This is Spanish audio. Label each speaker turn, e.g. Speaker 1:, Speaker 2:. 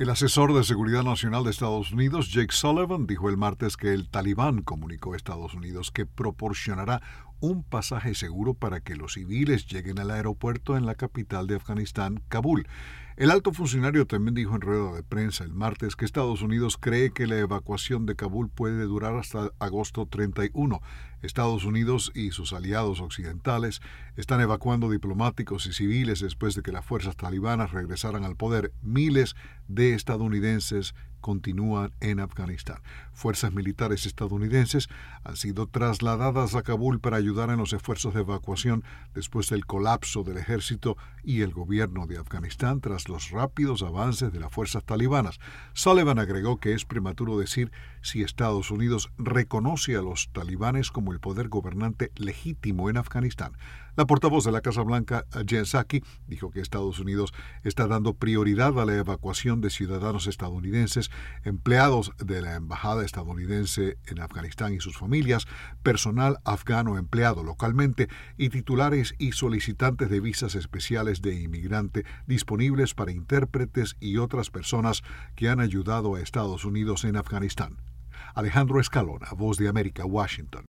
Speaker 1: El asesor de Seguridad Nacional de Estados Unidos, Jake Sullivan, dijo el martes que el talibán comunicó a Estados Unidos que proporcionará un pasaje seguro para que los civiles lleguen al aeropuerto en la capital de Afganistán, Kabul. El alto funcionario también dijo en rueda de prensa el martes que Estados Unidos cree que la evacuación de Kabul puede durar hasta agosto 31. Estados Unidos y sus aliados occidentales están evacuando diplomáticos y civiles después de que las fuerzas talibanas regresaran al poder. Miles de estadounidenses continúan en Afganistán. Fuerzas militares estadounidenses han sido trasladadas a Kabul para ayudar en los esfuerzos de evacuación después del colapso del ejército y el gobierno de Afganistán tras los rápidos avances de las fuerzas talibanas. Sullivan agregó que es prematuro decir si Estados Unidos reconoce a los talibanes como el poder gobernante legítimo en Afganistán. La portavoz de la Casa Blanca, Jen Psaki, dijo que Estados Unidos está dando prioridad a la evacuación de ciudadanos estadounidenses, empleados de la Embajada estadounidense en Afganistán y sus familias, personal afgano empleado localmente y titulares y solicitantes de visas especiales de inmigrante disponibles para intérpretes y otras personas que han ayudado a Estados Unidos en Afganistán. Alejandro Escalona, Voz de América, Washington.